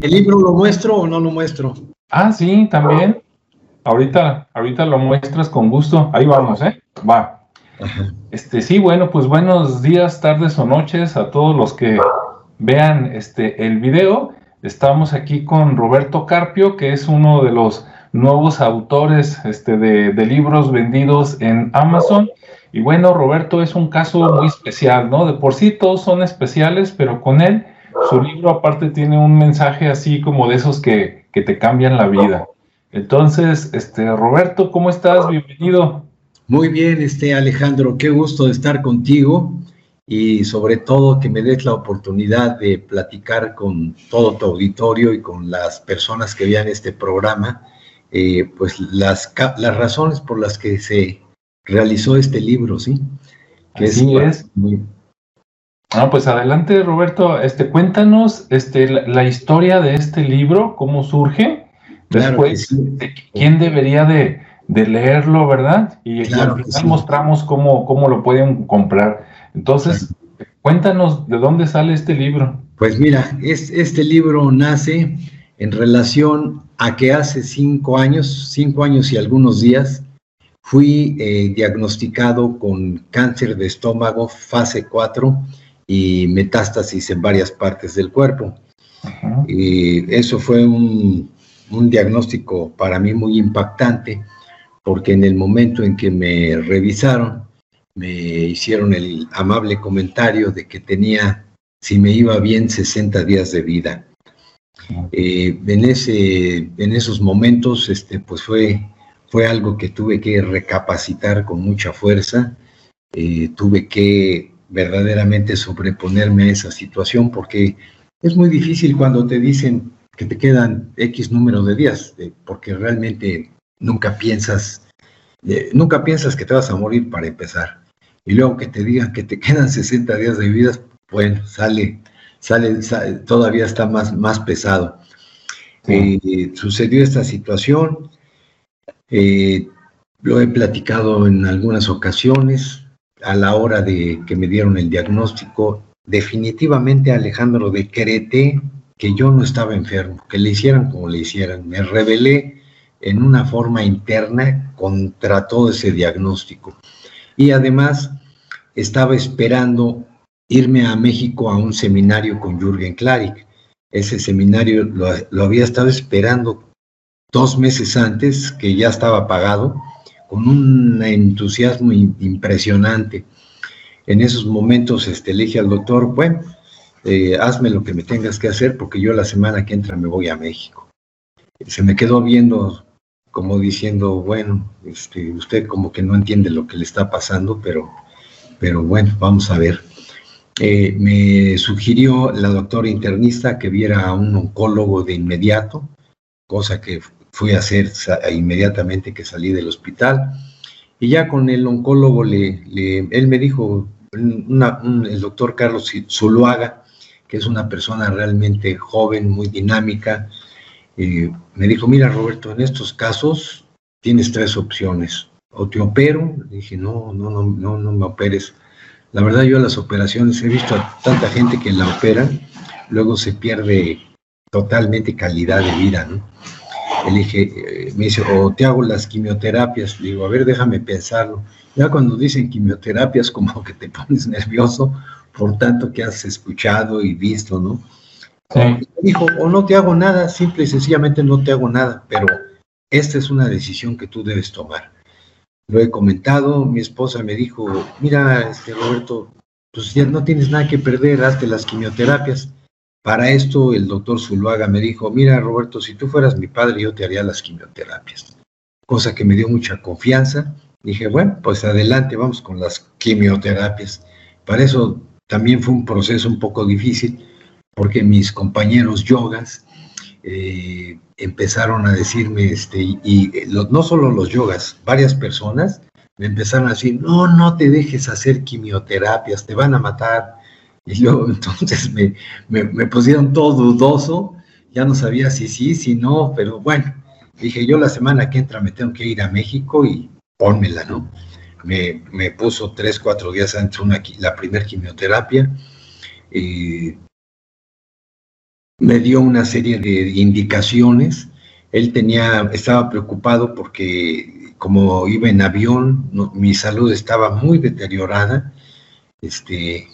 ¿El libro lo muestro o no lo muestro? Ah, sí, también. Ahorita, ahorita lo muestras con gusto. Ahí vamos, ¿eh? Va. Este, sí, bueno, pues buenos días, tardes o noches a todos los que vean este el video. Estamos aquí con Roberto Carpio, que es uno de los nuevos autores este, de, de libros vendidos en Amazon. Y bueno, Roberto es un caso muy especial, ¿no? De por sí todos son especiales, pero con él, su libro aparte tiene un mensaje así como de esos que, que te cambian la vida. Entonces, este, Roberto, ¿cómo estás? Bienvenido. Muy bien, este Alejandro, qué gusto de estar contigo y sobre todo que me des la oportunidad de platicar con todo tu auditorio y con las personas que vean este programa, eh, pues las, las razones por las que se realizó este libro, ¿sí? Que Así es. Muy... Ah, pues adelante, Roberto, este, cuéntanos este, la, historia de este libro, cómo surge, después, quién debería de, de, leerlo, ¿verdad? Y, al final mostramos cómo, cómo lo pueden comprar. Entonces, cuéntanos de dónde sale este libro. Pues mira, es, este libro nace en relación a que hace cinco años, cinco años y algunos días, Fui eh, diagnosticado con cáncer de estómago fase 4 y metástasis en varias partes del cuerpo. Y eso fue un, diagnóstico para mí muy impactante porque en el momento en que me revisaron, me hicieron el amable comentario de que tenía, si me iba bien, 60 días de vida. Eh, en, ese, en esos momentos, este, pues fue fue algo que tuve que recapacitar con mucha fuerza, eh, tuve que verdaderamente sobreponerme a esa situación porque es muy difícil cuando te dicen que te quedan X número de días, porque realmente nunca piensas, eh, nunca piensas que te vas a morir para empezar. Y luego que te digan que te quedan 60 días de vida, bueno, sale, sale, todavía está más, más pesado. Eh, sucedió esta situación, eh, lo he platicado en algunas ocasiones a la hora de que me dieron el diagnóstico. Definitivamente, Alejandro, decreté que yo no estaba enfermo, que le hicieran como le hicieran. Me rebelé en una forma interna contra todo ese diagnóstico. Y además estaba esperando irme a México a un seminario con Jürgen Klarik. Ese seminario lo, lo había estado esperando dos meses antes, que ya estaba pagado, con un entusiasmo impresionante. En esos momentos este, le dije al doctor, bueno, eh, hazme lo que me tengas que hacer porque yo la semana que entra me voy a México. Se me quedó viendo como diciendo, bueno, este, usted como que no entiende lo que le está pasando, pero, pero bueno, vamos a ver. Eh, me sugirió la doctora internista que viera a un oncólogo de inmediato, cosa que fui a hacer inmediatamente que salí del hospital. Y ya con el oncólogo, le, él me dijo, el doctor Carlos Zuluaga, que es una persona realmente joven, muy dinámica, eh, me dijo, mira Roberto, en estos casos tienes tres opciones. O te opero, dije, no, no, no, no, no me operes. La verdad yo las operaciones he visto a tanta gente que la operan, luego se pierde totalmente calidad de vida, ¿no? Elige, eh, me dice, o te hago las quimioterapias. digo, a ver, déjame pensarlo. Ya cuando dicen quimioterapias, como que te pones nervioso por tanto que has escuchado y visto, ¿no? dijo, o no te hago nada, simple y sencillamente no te hago nada, pero esta es una decisión que tú debes tomar. Lo he comentado, mi esposa me dijo, mira, este Roberto, pues ya no tienes nada que perder, hazte las quimioterapias. Para esto el doctor Zuluaga me dijo, mira Roberto, si tú fueras mi padre yo te haría las quimioterapias, cosa que me dio mucha confianza. Dije, bueno, pues adelante, vamos con las quimioterapias. Para eso también fue un proceso un poco difícil, porque mis compañeros yogas eh, empezaron a decirme, este, y, no solo los yogas, varias personas me empezaron a decir, no, no te dejes hacer quimioterapias, te van a matar, y luego entonces me, me, pusieron todo dudoso, ya no sabía si sí, si no, pero bueno, dije yo la semana que entra me tengo que ir a México y pónmela, ¿no? Me, me puso tres, cuatro días antes una, la primera quimioterapia. y me dio una serie de indicaciones. Él tenía, estaba preocupado porque como iba en avión, mi salud estaba muy deteriorada. Este,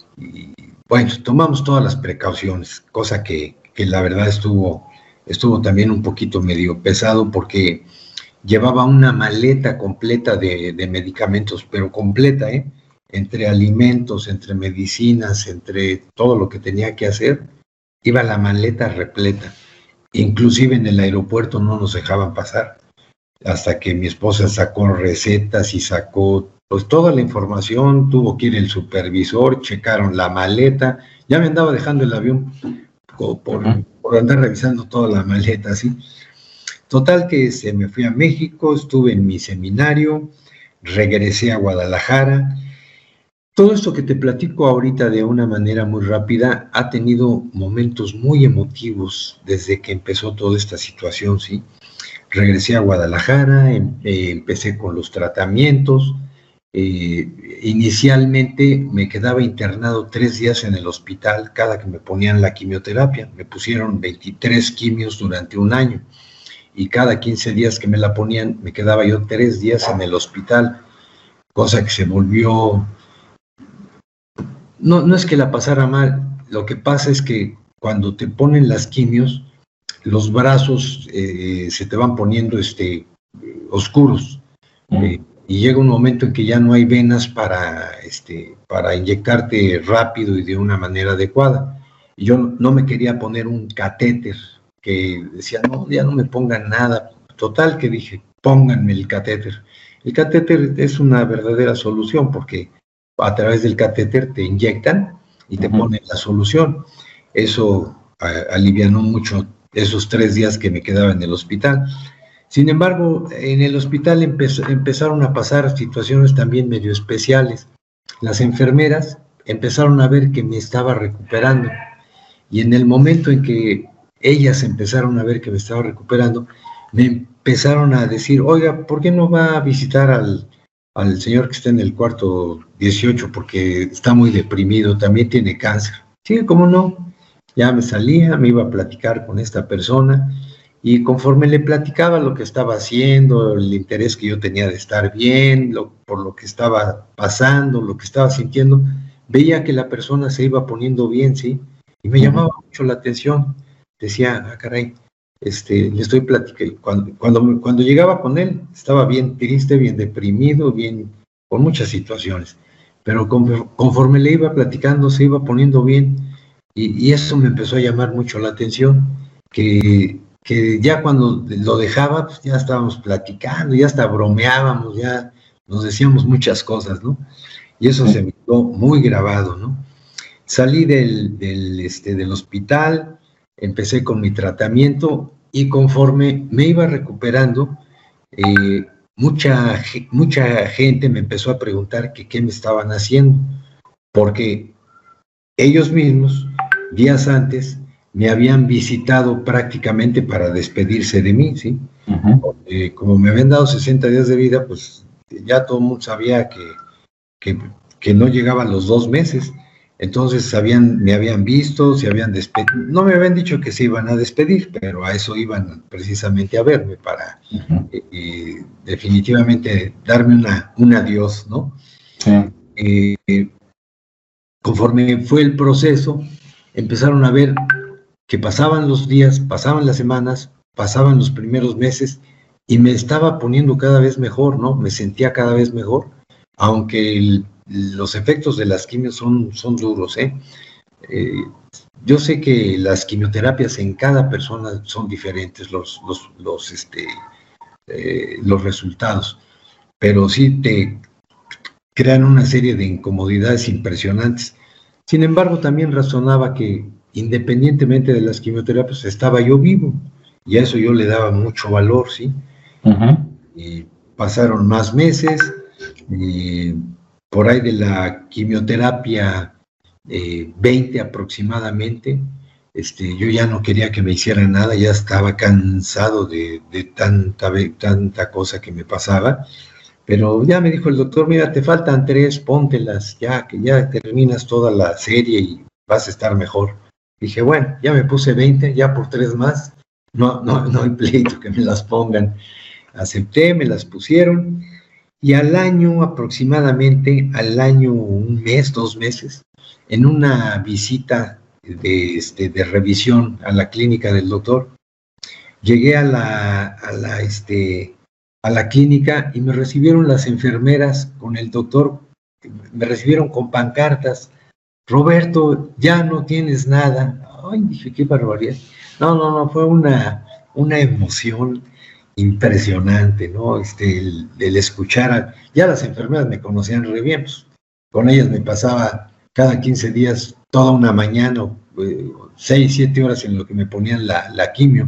bueno, tomamos todas las precauciones, cosa que, que la verdad estuvo, estuvo también un poquito medio pesado porque llevaba una maleta completa de, medicamentos, pero completa, ¿eh? entre alimentos, entre medicinas, entre todo lo que tenía que hacer, iba la maleta repleta. Inclusive en el aeropuerto no nos dejaban pasar, hasta que mi esposa sacó recetas y sacó pues toda la información, tuvo que ir el supervisor, checaron la maleta, ya me andaba dejando el avión por, por andar revisando toda la maleta, así. Total que se me fui a México, estuve en mi seminario, regresé a Guadalajara. Todo esto que te platico ahorita de una manera muy rápida ha tenido momentos muy emotivos desde que empezó toda esta situación, ¿sí? Regresé a Guadalajara, em, eh, empecé con los tratamientos. Eh, inicialmente me quedaba internado tres días en el hospital cada que me ponían la quimioterapia. Me pusieron 23 quimios durante un año y cada 15 días que me la ponían me quedaba yo tres días en el hospital, cosa que se volvió... No, no es que la pasara mal, lo que pasa es que cuando te ponen las quimios, los brazos eh, se te van poniendo este, oscuros. Eh, y llega un momento en que ya no hay venas para, este, para inyectarte rápido y de una manera adecuada. Y yo no me quería poner un catéter que decía, no, ya no me pongan nada. Total que dije, pónganme el catéter. El catéter es una verdadera solución porque a través del catéter te inyectan y te ponen la solución. Eso alivianó mucho esos tres días que me quedaba en el hospital. Sin embargo, en el hospital empezaron a pasar situaciones también medio especiales. Las enfermeras empezaron a ver que me estaba recuperando y en el momento en que ellas empezaron a ver que me estaba recuperando, me empezaron a decir, oiga, ¿por qué no va a visitar al, al señor que está en el cuarto 18 porque está muy deprimido, también tiene cáncer? Sí, ¿cómo no? Ya me salía, me iba a platicar con esta persona y conforme le platicaba lo que estaba haciendo, el interés que yo tenía de estar bien, por lo que estaba pasando, lo que estaba sintiendo, veía que la persona se iba poniendo bien, ¿sí? Y me llamaba mucho la atención decía, ah, caray, este, le estoy platicando. Cuando, cuando, cuando llegaba con él, estaba bien triste, bien deprimido, bien, con muchas situaciones. Pero conforme le iba platicando, se iba poniendo bien. Y, eso me empezó a llamar mucho la atención, que, que ya cuando lo dejaba, pues ya estábamos platicando, ya hasta bromeábamos, ya nos decíamos muchas cosas, ¿no? Y eso se me quedó muy grabado, ¿no? Salí del, del, este, del hospital, empecé con mi tratamiento y conforme me iba recuperando, eh, mucha, mucha gente me empezó a preguntar que qué me estaban haciendo, porque ellos mismos, días antes, me habían visitado prácticamente para despedirse de mí, ¿sí? como me habían dado 60 días de vida, pues ya todo el mundo sabía que, que, que no llegaban los dos meses. Entonces habían, me habían visto, se habían despedido. No me habían dicho que se iban a despedir, pero a eso iban precisamente a verme para eh, eh, definitivamente darme una, un adiós, ¿no? Eh, conforme fue el proceso, empezaron a ver que pasaban los días, pasaban las semanas, pasaban los primeros meses y me estaba poniendo cada vez mejor, ¿no? Me sentía cada vez mejor, aunque los efectos de las quimios son, son duros. ¿eh? ¿eh? yo sé que las quimioterapias en cada persona son diferentes, los, los, los, este, eh, los resultados, pero sí te crean una serie de incomodidades impresionantes. Sin embargo, también razonaba que independientemente de las quimioterapias, estaba yo vivo y a eso yo le daba mucho valor, ¿sí? Y pasaron más meses, y por ahí de la quimioterapia 20 eh, aproximadamente, este, yo ya no quería que me hicieran nada, ya estaba cansado de, tanta, tanta cosa que me pasaba, pero ya me dijo el doctor, mira, te faltan tres, póntelas, ya que ya terminas toda la serie y vas a estar mejor. Dije, bueno, ya me puse 20, ya por tres más, no, no, no hay pleito que me las pongan. Acepté, me las pusieron y al año aproximadamente, al año, un mes, dos meses, en una visita de, este, de revisión a la clínica del doctor, llegué a la, a la, este, a la clínica y me recibieron las enfermeras con el doctor, me recibieron con pancartas, Roberto, ya no tienes nada. Ay, dije, qué barbaridad. No, no, no, fue una, una emoción impresionante, ¿no? Este, el, escuchar, a, ya las enfermeras me conocían re bien, pues, con ellas me pasaba cada 15 días, toda una mañana, eh, seis, siete horas en lo que me ponían la, la quimio,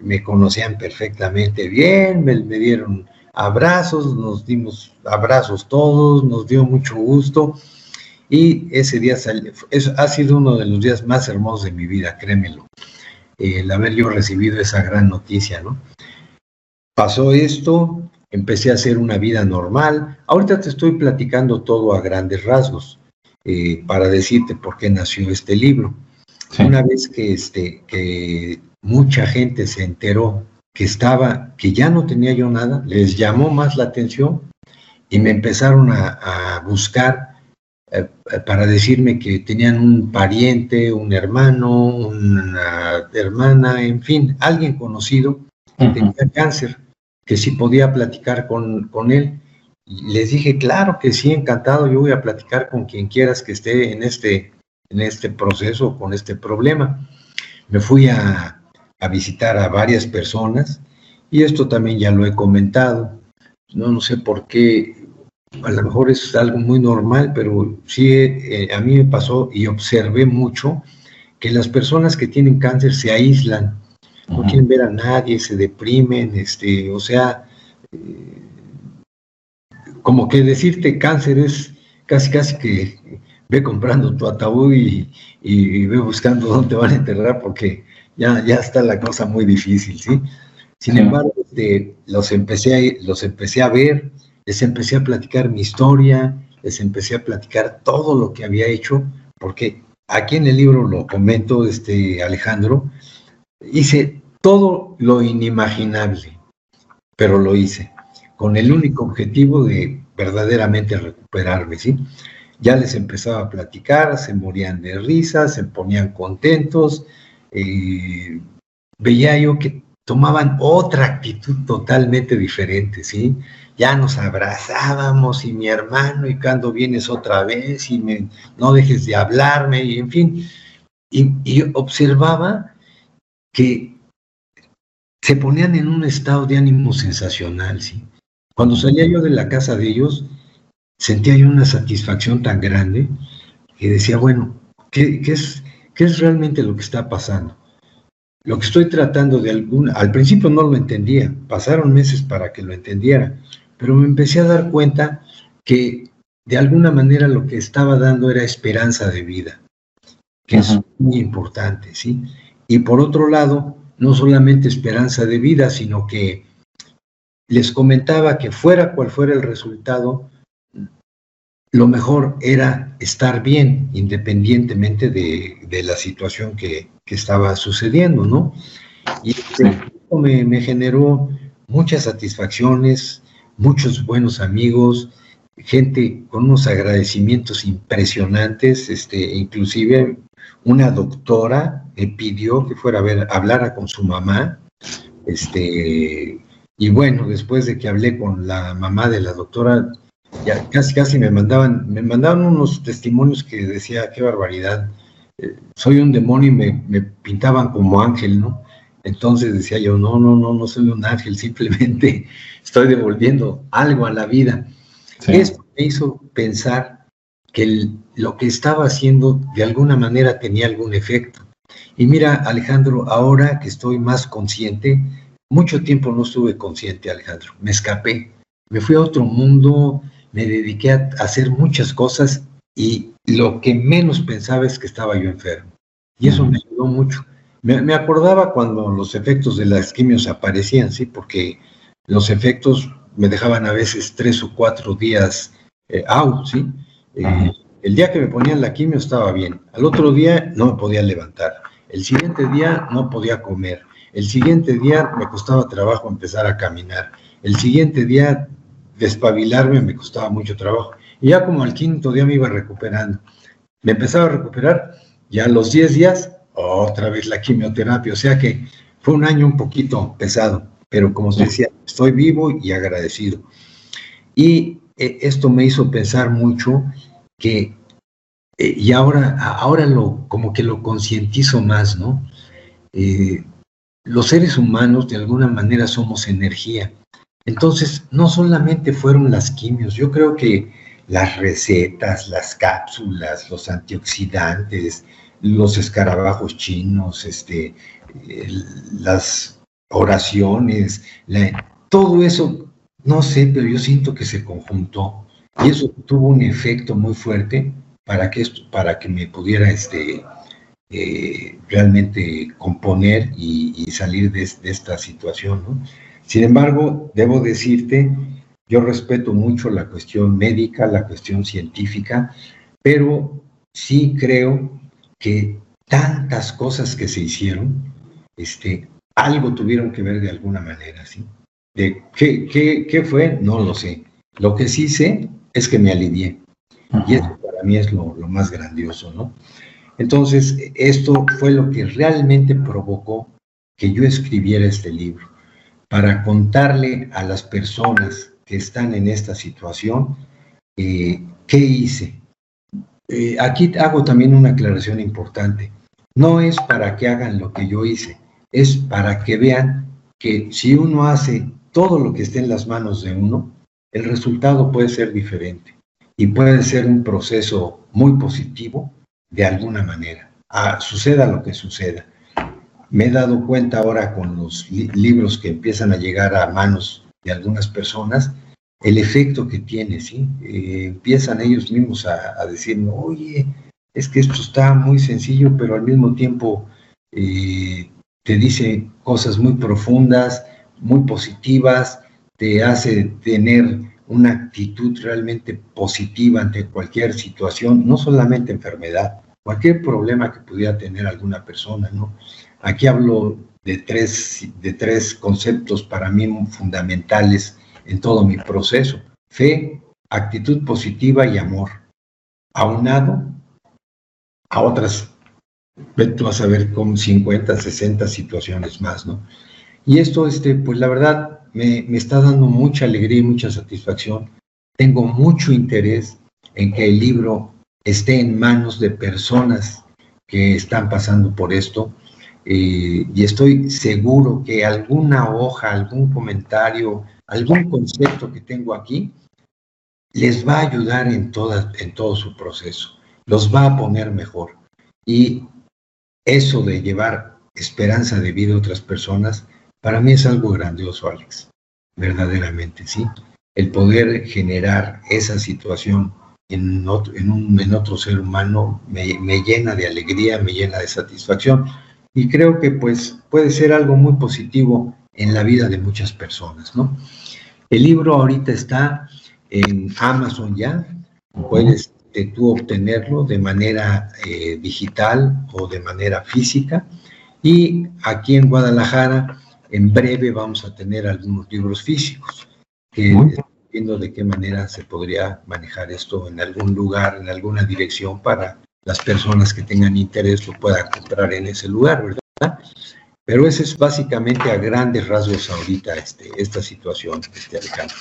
me conocían perfectamente bien, me dieron abrazos, nos dimos abrazos todos, nos dio mucho gusto y ese día ha sido uno de los días más hermosos de mi vida, créemelo, el haber yo recibido esa gran noticia, ¿no? Pasó esto, empecé a hacer una vida normal. Ahorita te estoy platicando todo a grandes rasgos eh, para decirte por qué nació este libro. Una vez que, este, que mucha gente se enteró que estaba, que ya no tenía yo nada, les llamó más la atención y me empezaron a, buscar eh, para decirme que tenían un pariente, un hermano, una hermana, en fin, alguien conocido que tenía cáncer que si podía platicar con, con él. Y les dije, claro que sí, encantado, yo voy a platicar con quien quieras que esté en este, en este proceso, con este problema. Me fui a, a visitar a varias personas y esto también ya lo he comentado. No, no sé por qué, a lo mejor es algo muy normal, pero sí eh, a mí me pasó y observé mucho que las personas que tienen cáncer se aíslan no quieren ver a nadie, se deprimen, este, o sea, eh, como que decirte cáncer es casi casi que ve comprando tu ataúd y, ve buscando dónde van a enterrar porque ya, ya está la cosa muy difícil, ¿sí? Sin embargo, este, los, empecé a, los empecé a ver, les empecé a platicar mi historia, les empecé a platicar todo lo que había hecho, porque aquí en el libro lo comento, este, Alejandro, hice todo lo inimaginable, pero lo hice, con el único objetivo de verdaderamente recuperarme, ¿sí? Ya les empezaba a platicar, se morían de risa, se ponían contentos, eh, veía yo que tomaban otra actitud totalmente diferente, ¿sí? Ya nos abrazábamos y mi hermano, y cuando vienes otra vez, y me, no dejes de hablarme, y en fin, y observaba que se ponían en un estado de ánimo sensacional, ¿sí? Cuando salía yo de la casa de ellos, sentía yo una satisfacción tan grande que decía, bueno, ¿qué, es, qué es realmente lo que está pasando? Lo que estoy tratando de algún, al principio no lo entendía, pasaron meses para que lo entendiera, pero me empecé a dar cuenta que de alguna manera lo que estaba dando era esperanza de vida, que es muy importante, ¿sí? y por otro lado, no solamente esperanza de vida, sino que les comentaba que fuera cual fuera el resultado, lo mejor era estar bien, independientemente de, la situación que, estaba sucediendo, ¿no? Y esto me, generó muchas satisfacciones, muchos buenos amigos, gente con unos agradecimientos impresionantes, este, inclusive una doctora me pidió que fuera a ver, hablara con su mamá, este, y bueno, después de que hablé con la mamá de la doctora, ya casi casi me mandaban, me mandaban unos testimonios que decía, qué barbaridad, eh, soy un demonio y me, pintaban como ángel, ¿no? Entonces decía yo, no, no, no, no soy un ángel, simplemente estoy devolviendo algo a la vida. Esto me hizo pensar que lo que estaba haciendo de alguna manera tenía algún efecto. Y mira, Alejandro, ahora que estoy más consciente, mucho tiempo no estuve consciente, Alejandro, me escapé, me fui a otro mundo, me dediqué a hacer muchas cosas y lo que menos pensaba es que estaba yo enfermo. Y eso me ayudó mucho. Me, acordaba cuando los efectos de las quimios aparecían, sí, porque los efectos me dejaban a veces tres o cuatro días eh, out, sí. Eh, El día que me ponían la quimio estaba bien. Al otro día no me podía levantar. El siguiente día no podía comer. El siguiente día me costaba trabajo empezar a caminar. El siguiente día despabilarme me costaba mucho trabajo. Y ya como al quinto día me iba recuperando. Me empezaba a recuperar. Ya a los 10 días, otra vez la quimioterapia. O sea que fue un año un poquito pesado. Pero como os decía, estoy vivo y agradecido. Y eh, esto me hizo pensar mucho que, eh, y ahora, ahora lo, como que lo concientizo más, ¿no? Eh, los seres humanos de alguna manera somos energía. Entonces, no solamente fueron las quimios, yo creo que las recetas, las cápsulas, los antioxidantes, los escarabajos chinos, este, las oraciones, todo eso, no sé, pero yo siento que se conjuntó y eso tuvo un efecto muy fuerte para que, para que me pudiera este, eh, realmente componer y, salir de, esta situación. Sin embargo, debo decirte, yo respeto mucho la cuestión médica, la cuestión científica, pero sí creo que tantas cosas que se hicieron, este, algo tuvieron que ver de alguna manera, ¿sí? De qué, qué, qué fue, no lo sé. Lo que sí sé es que me alivié. Y eso para mí es lo, lo, más grandioso, ¿no? Entonces, esto fue lo que realmente provocó que yo escribiera este libro, para contarle a las personas que están en esta situación eh, qué hice. Eh, aquí hago también una aclaración importante. No es para que hagan lo que yo hice, es para que vean que si uno hace todo lo que esté en las manos de uno, el resultado puede ser diferente y puede ser un proceso muy positivo de alguna manera. Ah, suceda lo que suceda. Me he dado cuenta ahora con los libros que empiezan a llegar a manos de algunas personas, el efecto que tiene, ¿sí? Eh, empiezan ellos mismos a, a decirme, oye, es que esto está muy sencillo, pero al mismo tiempo eh, te dice cosas muy profundas, muy positivas, te hace tener una actitud realmente positiva ante cualquier situación, no solamente enfermedad, cualquier problema que pudiera tener alguna persona, ¿no? Aquí hablo de tres, de tres conceptos para mí fundamentales en todo mi proceso. Fe, actitud positiva y amor, aunado a otras tú vas a ver con 50, 60 situaciones más, ¿no? Y esto, este, pues la verdad, me, me está dando mucha alegría y mucha satisfacción. Tengo mucho interés en que el libro esté en manos de personas que están pasando por esto. Eh, y estoy seguro que alguna hoja, algún comentario, algún concepto que tengo aquí, les va a ayudar en, toda, en todo su proceso, los va a poner mejor. Y eso de llevar esperanza de vida a otras personas, para mí es algo grandioso, Alex, verdaderamente, ¿sí? El poder generar esa situación en otro, un, en ser humano me, me, llena de alegría, me llena de satisfacción y creo que pues puede ser algo muy positivo en la vida de muchas personas, ¿no? El libro ahorita está en Amazon ya, puedes tú obtenerlo de manera eh, digital o de manera física. Y aquí en Guadalajara, en breve vamos a tener algunos libros físicos, que viendo de qué manera se podría manejar esto en algún lugar, en alguna dirección para las personas que tengan interés lo puedan comprar en ese lugar, ¿verdad? Pero ese es básicamente a grandes rasgos ahorita este, esta situación, este Alejandro.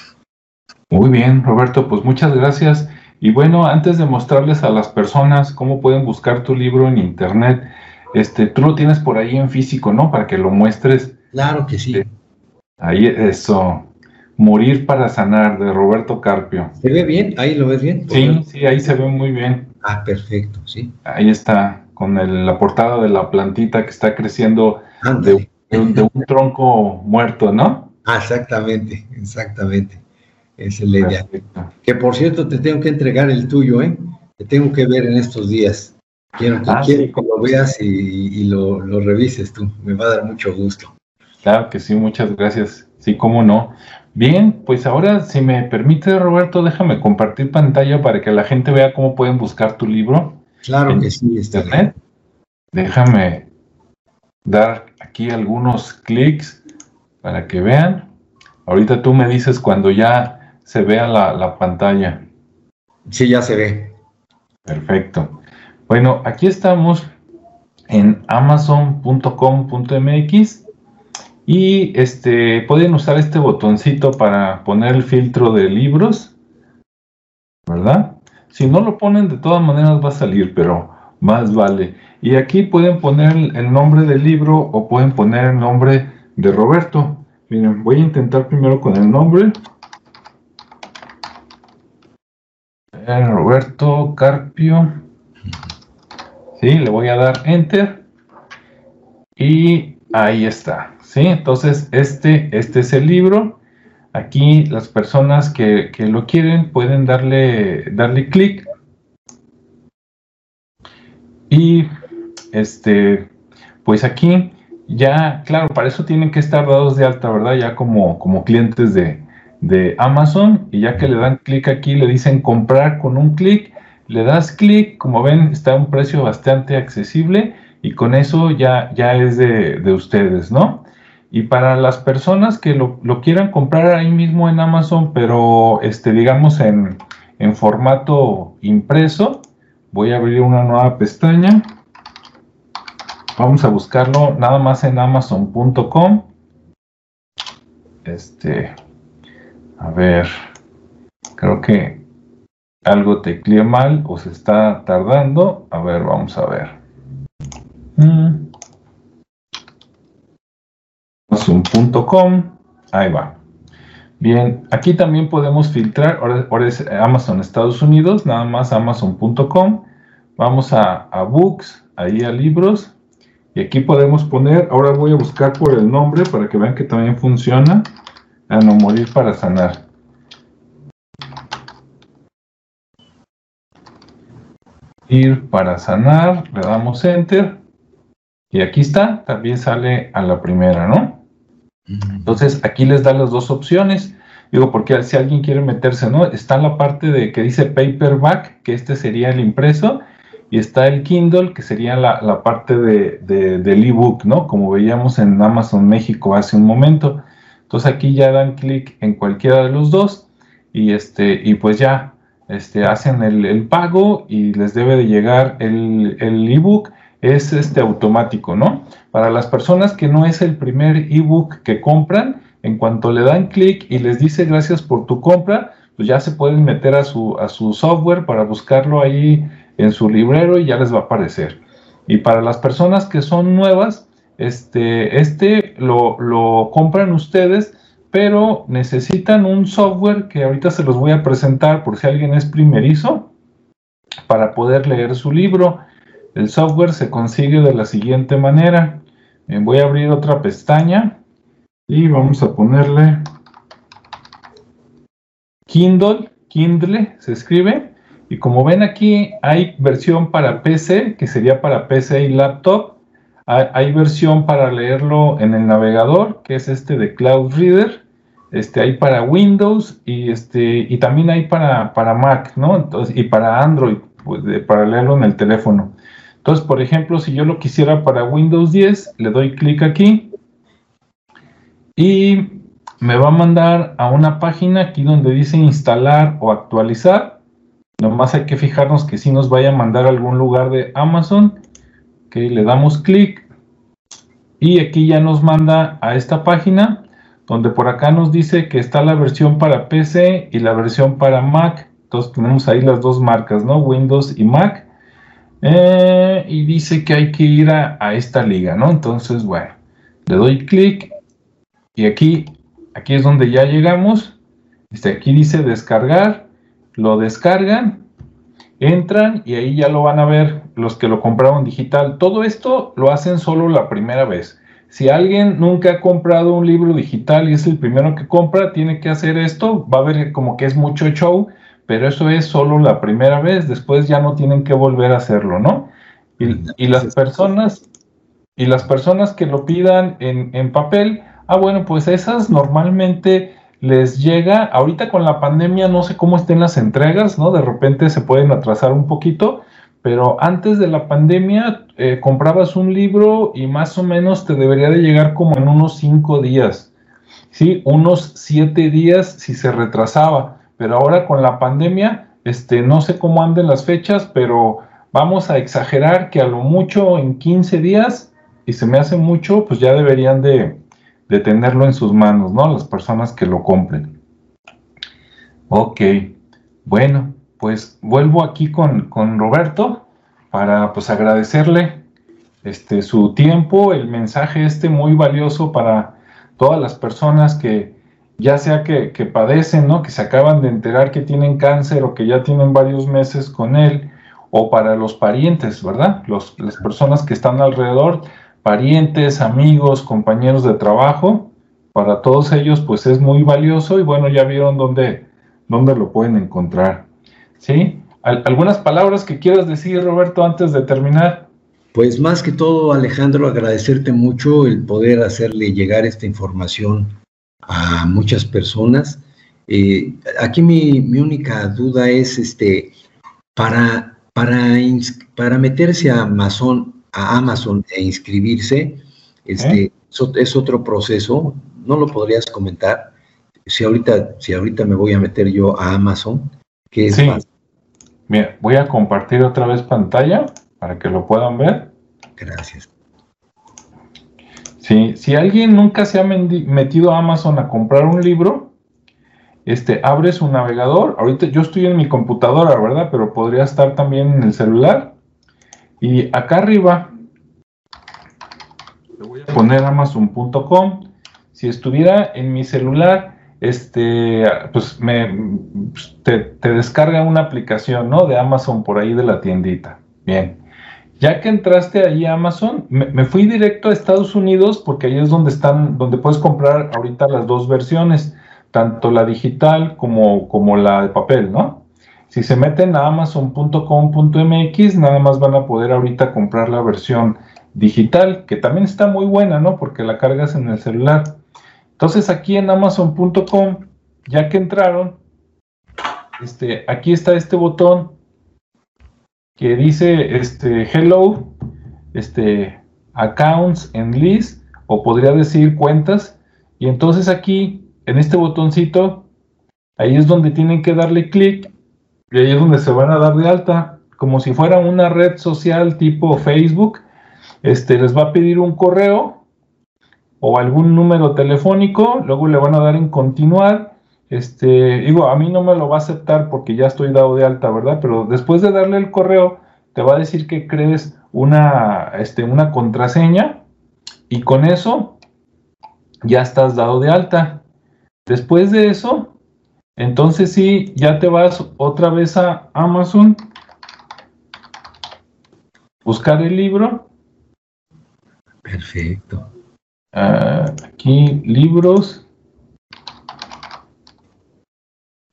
Muy bien, Roberto, pues muchas gracias. Y bueno, antes de mostrarles a las personas cómo pueden buscar tu libro en internet, este, tú lo tienes por ahí en físico, ¿no? Para que lo muestres. Claro que sí. Ahí, eso. Morir para sanar, de Roberto Carpio. ¿Se ve bien? ¿Ahí lo ves bien? Sí, sí, ahí se ve muy bien. Ah, perfecto, sí. Ahí está, con la portada de la plantita que está creciendo de, un tronco muerto, ¿no? Ah, exactamente, exactamente. Esa es la idea. Que por cierto, te tengo que entregar el tuyo, ¿eh? Te tengo que ver en estos días. Quiero, ah, que lo veas y, lo, revises tú. Me va a dar mucho gusto. Claro que sí, muchas gracias. Sí, cómo no. Bien, pues ahora, si me permite, Roberto, déjame compartir pantalla para que la gente vea cómo pueden buscar tu libro. Claro que sí, Internet. Déjame dar aquí algunos clics para que vean. Ahorita tú me dices cuando ya se vea la, la pantalla. Sí, ya se ve. Perfecto. Bueno, aquí estamos en amazon.com.mx y este, pueden usar este botoncito para poner el filtro de libros, ¿verdad? Si no lo ponen, de todas maneras va a salir, pero más vale. Y aquí pueden poner el nombre del libro o pueden poner el nombre de Roberto. Miren, voy a intentar primero con el nombre. Eh, Roberto Carpio. Sí, le voy a dar Enter. Y ahí está. ¿sí? Entonces, este, este es el libro. Aquí las personas que, lo quieren pueden darle, darle clic. Y este, pues aquí ya, claro, para eso tienen que estar dados de alta, ¿verdad? Ya como, como clientes de, de Amazon. Y ya que le dan clic aquí, le dicen comprar con un clic. Le das clic, como ven, está a un precio bastante accesible y con eso ya, ya es de, de ustedes, ¿no? Y para las personas que lo, quieran comprar ahí mismo en Amazon, pero este, digamos en, formato impreso, voy a abrir una nueva pestaña. Vamos a buscarlo nada más en amazon.com. Este, a ver, creo que algo tecleé mal o se está tardando. A ver, vamos a ver. Amazon.com, ahí va. Bien, aquí también podemos filtrar, ahora, es Amazon Estados Unidos, nada más Amazon.com. Vamos a, Books, ahí a libros, y aquí podemos poner, ahora voy a buscar por el nombre para que vean que también funciona, a no morir para sanar. Ir para sanar, le damos enter, y aquí está, también sale a la primera, ¿no? Entonces, aquí les da las dos opciones. Digo, porque si alguien quiere meterse, ¿no? Está la parte de que dice paperback, que este sería el impreso, y está el Kindle, que sería la, parte de, del ebook, ¿no? Como veíamos en Amazon México hace un momento. Entonces aquí ya dan clic en cualquiera de los dos y este y pues ya este, hacen el, pago y les debe de llegar el ebook es este automático, ¿no? Para las personas que no es el primer ebook que compran, en cuanto le dan clic y les dice gracias por tu compra, pues ya se pueden meter a su, a su software para buscarlo ahí en su librero y ya les va a aparecer. Y para las personas que son nuevas, este, este lo, lo compran ustedes, pero necesitan un software que ahorita se los voy a presentar por si alguien es primerizo para poder leer su libro. El software se consigue de la siguiente manera. voy a abrir otra pestaña y vamos a ponerle Kindle, Kindle se escribe. Y como ven aquí hay versión para PC, que sería para PC y laptop. Hay, versión para leerlo en el navegador, que es este de Cloud Reader. Este, hay para Windows y, este, y también hay para, para Mac, ¿no? Entonces, y para Android, pues, para leerlo en el teléfono. Entonces, por ejemplo, si yo lo quisiera para Windows 10, le doy clic aquí y me va a mandar a una página aquí donde dice instalar o actualizar. Nomás hay que fijarnos que si nos vaya a mandar a algún lugar de Amazon. Que le damos clic y aquí ya nos manda a esta página donde por acá nos dice que está la versión para PC y la versión para Mac. Entonces tenemos ahí las dos marcas, ¿no? Windows y Mac. Eh, y dice que hay que ir a, esta liga, ¿no? Entonces, bueno, le doy clic y aquí, aquí es donde ya llegamos. Este, aquí dice descargar, lo descargan, entran y ahí ya lo van a ver los que lo compraron digital. Todo esto lo hacen solo la primera vez. Si alguien nunca ha comprado un libro digital y es el primero que compra, tiene que hacer esto. Va a ver como que es mucho show pero eso es solo la primera vez, después ya no tienen que volver a hacerlo, ¿no? Y, las personas y las personas que lo pidan en, papel, ah, bueno, pues esas normalmente les llega, ahorita con la pandemia no sé cómo estén las entregas, ¿no? De repente se pueden atrasar un poquito, pero antes de la pandemia eh, comprabas un libro y más o menos te debería de llegar como en unos cinco días, ¿sí? Unos siete días si se retrasaba, pero ahora con la pandemia, este, no sé cómo anden las fechas, pero vamos a exagerar que a lo mucho en 15 días, y se me hace mucho, pues ya deberían de, de tenerlo en sus manos, ¿no? Las personas que lo compren. Ok, bueno, pues vuelvo aquí con, Roberto para pues agradecerle este, su tiempo, el mensaje este muy valioso para todas las personas que ya sea que, padecen, ¿no? Que se acaban de enterar que tienen cáncer o que ya tienen varios meses con él, o para los parientes, ¿verdad? Los, las personas que están alrededor parientes, amigos, compañeros de trabajo, para todos ellos pues es muy valioso y bueno, ya vieron dónde, dónde lo pueden encontrar. ¿Sí? ¿Algunas palabras que quieras decir, Roberto, antes de terminar? Pues más que todo, Alejandro, agradecerte mucho el poder hacerle llegar esta información a muchas personas. Eh, aquí mi, mi, única duda es, este, para, para, para meterse a Amazon, a Amazon e inscribirse, este, es otro proceso, no lo podrías comentar. Si ahorita, si ahorita me voy a meter yo a Amazon, ¿qué es más? Mira, voy a compartir otra vez pantalla para que lo puedan ver. Gracias. Sí, si alguien nunca se ha metido a Amazon a comprar un libro, este, abre su navegador. Ahorita yo estoy en mi computadora, ¿verdad? Pero podría estar también en el celular y acá arriba le voy a poner amazon.com. Si estuviera en mi celular, este, pues me, te, descarga una aplicación, ¿no? De Amazon por ahí de la tiendita. Bien. Ya que entraste ahí a Amazon, me, fui directo a Estados Unidos porque ahí es donde están, donde puedes comprar ahorita las dos versiones, tanto la digital como, como la de papel, ¿no? Si se meten a amazon.com.mx, nada más van a poder ahorita comprar la versión digital, que también está muy buena, ¿no? Porque la cargas en el celular. Entonces aquí en amazon.com, ya que entraron, este, aquí está este botón que dice este, hello, este, accounts and list, o podría decir cuentas. Y entonces aquí, en este botoncito, ahí es donde tienen que darle clic y ahí es donde se van a dar de alta, como si fuera una red social tipo Facebook. Este, les va a pedir un correo o algún número telefónico, luego le van a dar en continuar. Este, digo, a mí no me lo va a aceptar porque ya estoy dado de alta, ¿verdad? Pero después de darle el correo, te va a decir que crees una, este, una contraseña y con eso ya estás dado de alta. Después de eso, entonces sí, ya te vas otra vez a Amazon, buscar el libro. Perfecto. Ah, aquí, libros.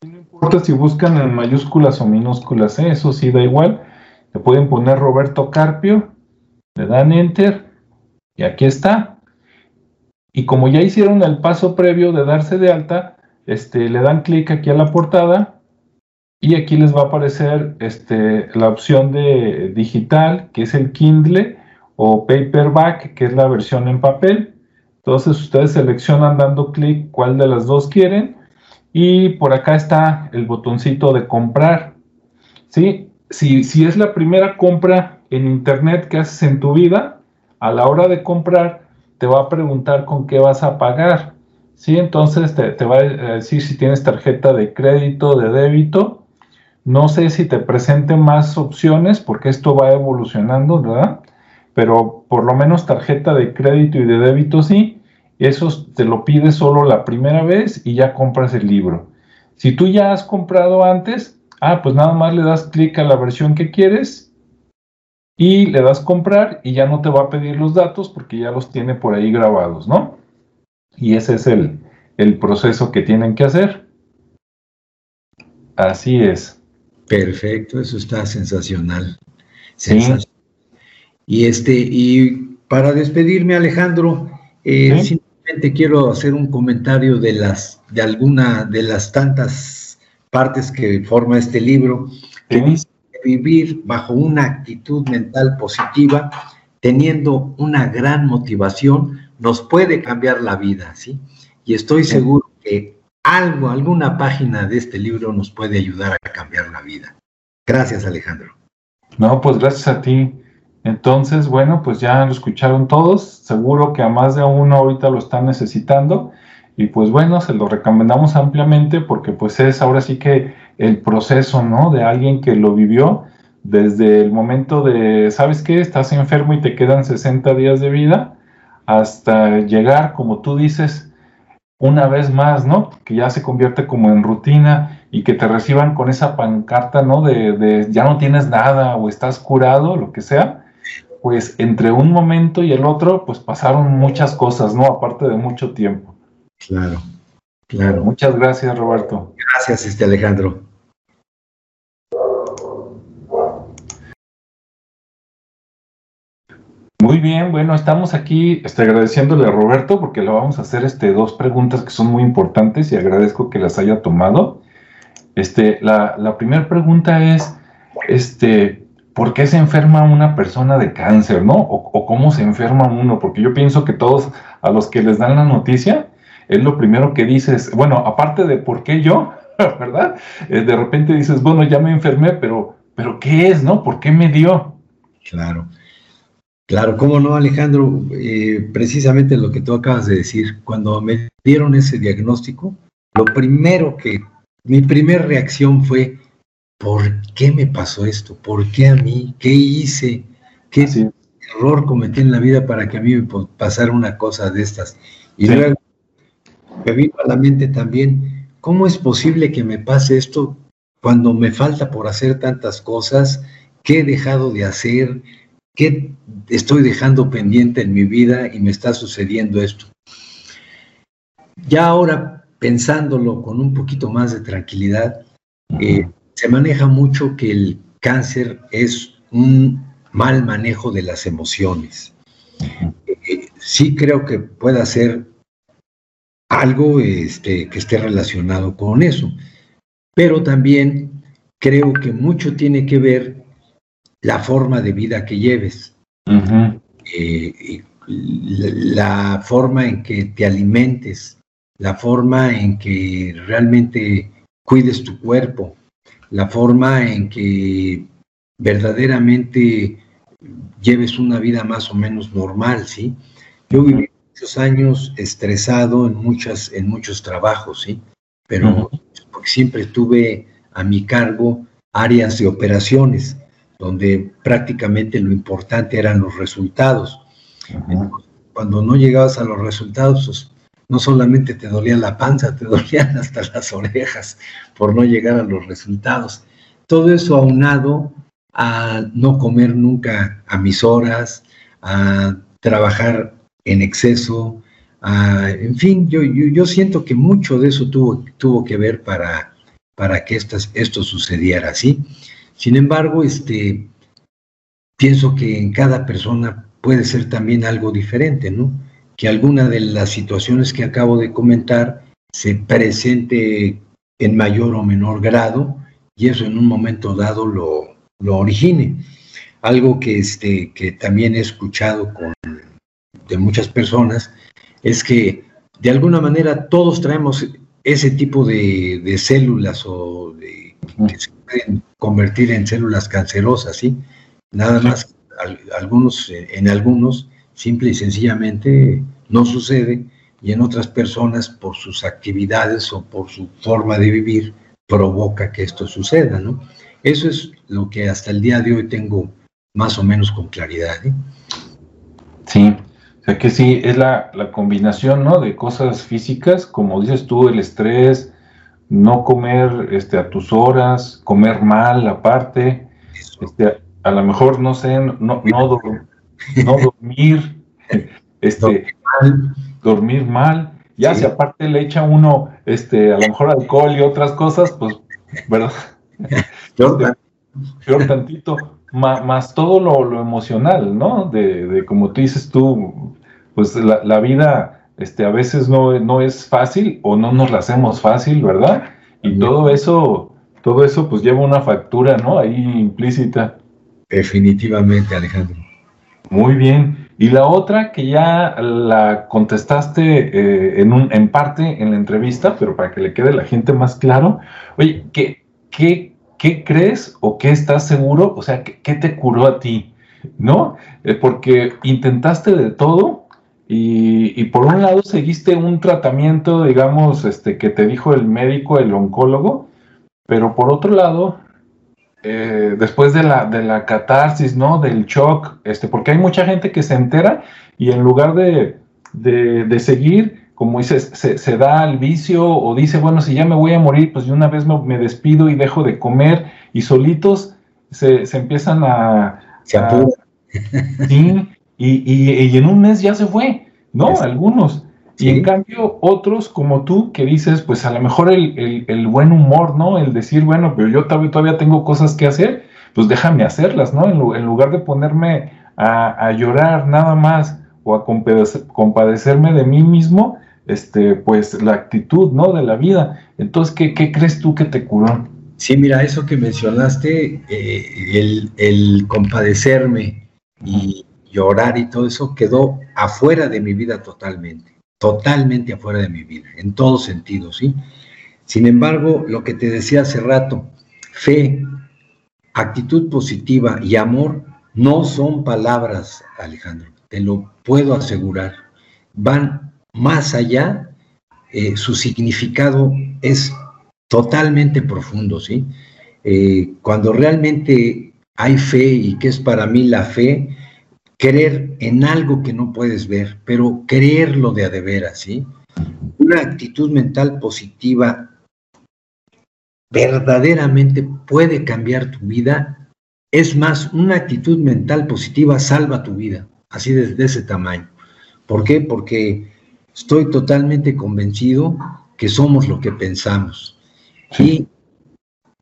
No importa si buscan en mayúsculas o minúsculas, ¿eh? eso sí da igual. Le pueden poner Roberto Carpio, le dan Enter y aquí está. Y como ya hicieron el paso previo de darse de alta, este, le dan clic aquí a la portada y aquí les va a aparecer este, la opción de digital, que es el Kindle, o paperback, que es la versión en papel. Entonces ustedes seleccionan dando clic cuál de las dos quieren y por acá está el botoncito de comprar. Si, si es la primera compra en internet que haces en tu vida, a la hora de comprar te va a preguntar con qué vas a pagar. ¿Sí? Entonces te, va a decir si tienes tarjeta de crédito, de débito. No sé si te presente más opciones porque esto va evolucionando, ¿verdad? Pero por lo menos tarjeta de crédito y de débito sí. Eso te lo pides solo la primera vez y ya compras el libro. Si tú ya has comprado antes, ah, pues nada más le das clic a la versión que quieres y le das comprar y ya no te va a pedir los datos porque ya los tiene por ahí grabados, ¿no? Y ese es el, proceso que tienen que hacer. Así es. Perfecto, eso está sensacional. Y este, y para despedirme, Alejandro, eh, quiero hacer un comentario de las de alguna de las tantas partes que forma este libro que dice vivir bajo una actitud mental positiva, teniendo una gran motivación, nos puede cambiar la vida, ¿sí? Y estoy seguro que algo, alguna página de este libro nos puede ayudar a cambiar la vida. Gracias, Alejandro. No, pues gracias a ti. Entonces, bueno, pues ya lo escucharon todos. Seguro que a más de uno ahorita lo están necesitando. Y pues bueno, se lo recomendamos ampliamente porque pues es ahora sí que el proceso, ¿no? De alguien que lo vivió desde el momento de, ¿sabes qué? Estás enfermo y te quedan 60 días de vida hasta llegar, como tú dices, una vez más, ¿no? Que ya se convierte como en rutina y que te reciban con esa pancarta, ¿no? De, de ya no tienes nada o estás curado, lo que sea pues entre un momento y el otro, pues pasaron muchas cosas, ¿no? Aparte de mucho tiempo. Claro, claro. Muchas gracias, Roberto. Gracias, este Alejandro. Muy bien, bueno, estamos aquí este, agradeciéndole a Roberto porque le vamos a hacer este, dos preguntas que son muy importantes y agradezco que las haya tomado. Este, la, primera pregunta es, este, ¿por qué se enferma una persona de cáncer, no? O, cómo se enferma uno, porque yo pienso que todos a los que les dan la noticia, es lo primero que dices, bueno, aparte de por qué yo, ¿verdad? Eh, de repente dices, bueno, ya me enfermé, pero, pero ¿qué es, no? ¿Por qué me dio? Claro. Claro, cómo no, Alejandro, eh, precisamente lo que tú acabas de decir, cuando me dieron ese diagnóstico, lo primero que, mi primera reacción fue, ¿por qué me pasó esto? ¿Por qué a mí? ¿Qué hice? ¿Qué error cometí en la vida para que a mí me pasara una cosa de estas? Y luego me vino a la mente también, ¿cómo es posible que me pase esto cuando me falta por hacer tantas cosas? ¿Qué he dejado de hacer? ¿Qué estoy dejando pendiente en mi vida y me está sucediendo esto? Ya ahora, pensándolo con un poquito más de tranquilidad, eh, se maneja mucho que el cáncer es un mal manejo de las emociones. Eh, sí creo que pueda ser algo este, que esté relacionado con eso, pero también creo que mucho tiene que ver la forma de vida que lleves, eh, la forma en que te alimentes, la forma en que realmente cuides tu cuerpo, la forma en que verdaderamente lleves una vida más o menos normal, ¿sí? Yo viví muchos años estresado en, muchas, en muchos trabajos, ¿sí? Pero porque siempre tuve a mi cargo áreas de operaciones, donde prácticamente lo importante eran los resultados. Cuando no llegabas a los resultados, pues, no solamente te dolía la panza, te dolían hasta las orejas por no llegar a los resultados. Todo eso aunado a no comer nunca a mis horas, a trabajar en exceso, en fin, yo, yo, siento que mucho de eso tuvo, tuvo que ver para, para que esto sucediera así. Sin embargo, este, pienso que en cada persona puede ser también algo diferente, ¿no? que alguna de las situaciones que acabo de comentar se presente en mayor o menor grado y eso en un momento dado lo, lo origine. Algo que, este, que también he escuchado con, de muchas personas es que de alguna manera todos traemos ese tipo de, de células o de, que se pueden convertir en células cancerosas, ¿sí? Nada más, algunos, en algunos simple y sencillamente no sucede y en otras personas por sus actividades o por su forma de vivir provoca que esto suceda, ¿no? Eso es lo que hasta el día de hoy tengo más o menos con claridad. ¿eh? Sí, o sea que sí, es la, combinación, ¿no? De cosas físicas, como dices tú, el estrés, no comer este, a tus horas, comer mal aparte, este, a lo mejor, no sé, no, no, no dormir, este, dormir mal. Ya si aparte le echa uno, este, a lo mejor alcohol y otras cosas, pues, ¿verdad? Peor, tantito. más todo lo, emocional, ¿no? De, como tú dices tú, pues la, vida este, a veces no, no es fácil o no nos la hacemos fácil, ¿verdad? Y todo eso, todo eso pues lleva una factura, ¿no? Ahí implícita. Definitivamente, Alejandro. Muy bien. Y la otra que ya la contestaste eh, en, un, en parte en la entrevista, pero para que le quede a la gente más claro, oye, ¿qué, qué, qué crees o qué estás seguro? O sea, ¿qué, te curó a ti? ¿No? Eh, porque intentaste de todo y, y, por un lado seguiste un tratamiento, digamos, este, que te dijo el médico, el oncólogo, pero por otro lado eh, después de la, de la catarsis, ¿no? Del shock, este, porque hay mucha gente que se entera y en lugar de, seguir, como dices, se, da al vicio o dice, bueno, si ya me voy a morir, pues de una vez me, despido y dejo de comer y solitos se, empiezan a... Se sí, y, en un mes ya se fue, ¿no? Algunos. Y en cambio, otros como tú que dices, pues a lo mejor el, buen humor, ¿no? El decir, bueno, pero yo todavía tengo cosas que hacer, pues déjame hacerlas, ¿no? En, lugar de ponerme a, llorar nada más o a compadecerme de mí mismo, este, pues la actitud, ¿no? De la vida. Entonces, ¿qué, crees tú que te curó? Sí, mira, eso que mencionaste, eh, el, el compadecerme y llorar y todo eso quedó afuera de mi vida totalmente totalmente afuera de mi vida, en todos sentidos, ¿sí? Sin embargo, lo que te decía hace rato, fe, actitud positiva y amor no son palabras, Alejandro, te lo puedo asegurar. Van más allá, eh, su significado es totalmente profundo, ¿sí? Eh, cuando realmente hay fe y que es para mí la fe, creer en algo que no puedes ver, pero creerlo de a de veras, ¿sí? Una actitud mental positiva verdaderamente puede cambiar tu vida. Es más, una actitud mental positiva salva tu vida, así de, ese tamaño. ¿Por qué? Porque estoy totalmente convencido que somos lo que pensamos. Y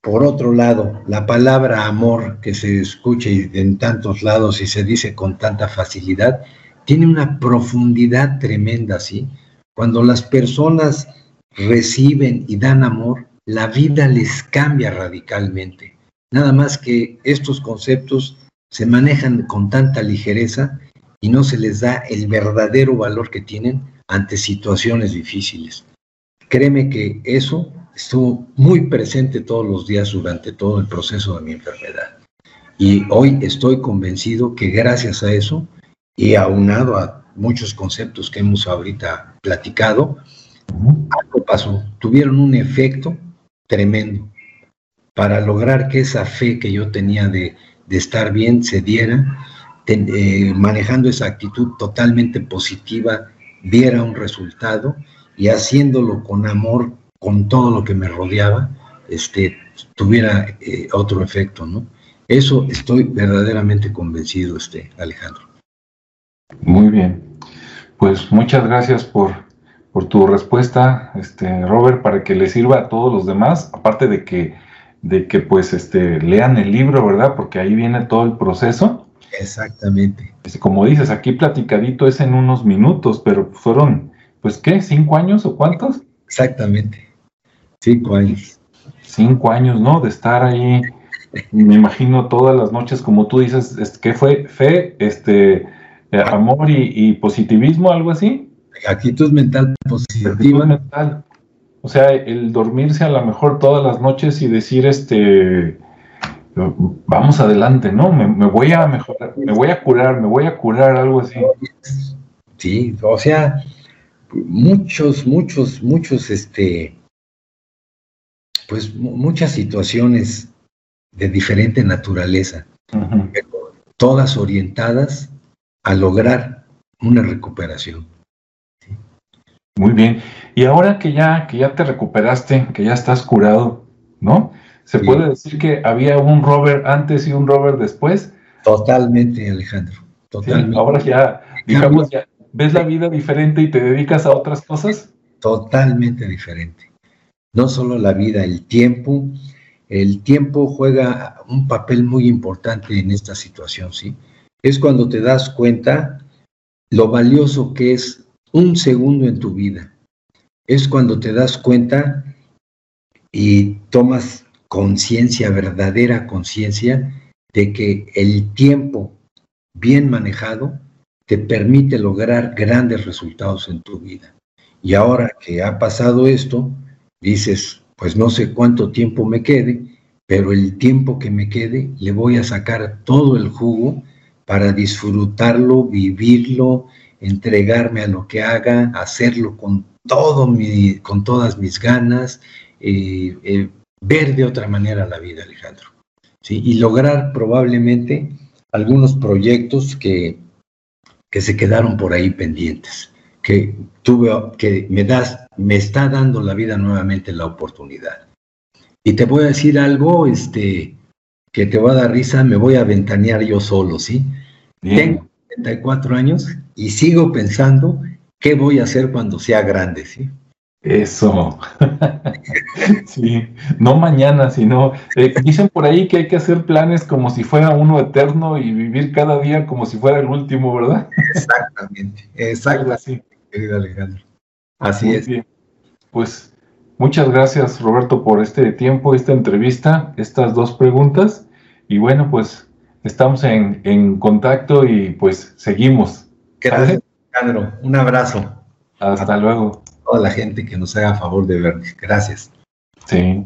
por otro lado, la palabra amor que se escucha en tantos lados y se dice con tanta facilidad, tiene una profundidad tremenda, ¿sí? Cuando las personas reciben y dan amor, la vida les cambia radicalmente. Nada más que estos conceptos se manejan con tanta ligereza y no se les da el verdadero valor que tienen ante situaciones difíciles. Créeme que eso estuvo muy presente todos los días durante todo el proceso de mi enfermedad. Y hoy estoy convencido que gracias a eso, y aunado a muchos conceptos que hemos ahorita platicado, algo pasó, tuvieron un efecto tremendo para lograr que esa fe que yo tenía de, estar bien se diera, eh, manejando esa actitud totalmente positiva, diera un resultado y haciéndolo con amor con todo lo que me rodeaba, este, tuviera eh, otro efecto, ¿no? Eso estoy verdaderamente convencido, este, Alejandro. Muy bien. Pues muchas gracias por, por tu respuesta, este, Robert, para que le sirva a todos los demás, aparte de que, de que pues este, lean el libro, ¿verdad? Porque ahí viene todo el proceso. Exactamente. Como dices, aquí platicadito es en unos minutos, pero fueron, pues, ¿qué? ¿Cinco años o cuántos? Exactamente. Cinco años. Cinco años, ¿no? De estar ahí, me imagino todas las noches, como tú dices, ¿qué fue? Fe, este, eh, amor y, positivismo, algo así. Actitud mental positiva. mental. O sea, el dormirse a lo mejor todas las noches y decir, este, vamos adelante, ¿no? Me, me, voy a mejorar, me voy a curar, me voy a curar, algo así. Sí, o sea, muchos, muchos, muchos, este, pues muchas situaciones de diferente naturaleza, todas orientadas a lograr una recuperación. Muy bien. Y ahora que ya, que ya te recuperaste, que ya estás curado, ¿no? ¿Se puede decir que había un Robert antes y un Robert después? Totalmente, Alejandro. Totalmente. ahora ya, digamos, ya ves la vida diferente y te dedicas a otras cosas. Totalmente diferente no solo la vida, el tiempo. El tiempo juega un papel muy importante en esta situación, ¿sí? Es cuando te das cuenta lo valioso que es un segundo en tu vida. Es cuando te das cuenta y tomas conciencia, verdadera conciencia, de que el tiempo bien manejado te permite lograr grandes resultados en tu vida. Y ahora que ha pasado esto, dices, pues no sé cuánto tiempo me quede, pero el tiempo que me quede le voy a sacar todo el jugo para disfrutarlo, vivirlo, entregarme a lo que haga, hacerlo con, todo mi, con todas mis ganas, eh, eh, ver de otra manera la vida, Alejandro. ¿sí? Y lograr probablemente algunos proyectos que, que se quedaron por ahí pendientes, que tuve, que me das, me está dando la vida nuevamente la oportunidad. Y te voy a decir algo, este, que te va a dar risa, me voy a ventanear yo solo, ¿sí? Tengo 34 años y sigo pensando qué voy a hacer cuando sea grande, ¿sí? Eso. sí, no mañana, sino eh, dicen por ahí que hay que hacer planes como si fuera uno eterno y vivir cada día como si fuera el último, ¿verdad? Exactamente, exactamente, querido Alejandro. Así es. Pues muchas gracias, Roberto, por este tiempo, esta entrevista, estas dos preguntas. Y bueno, pues estamos en, en contacto y pues seguimos. Gracias, Alejandro. Un abrazo. Hasta luego toda la gente que nos haga favor de vernos. Gracias. Sí.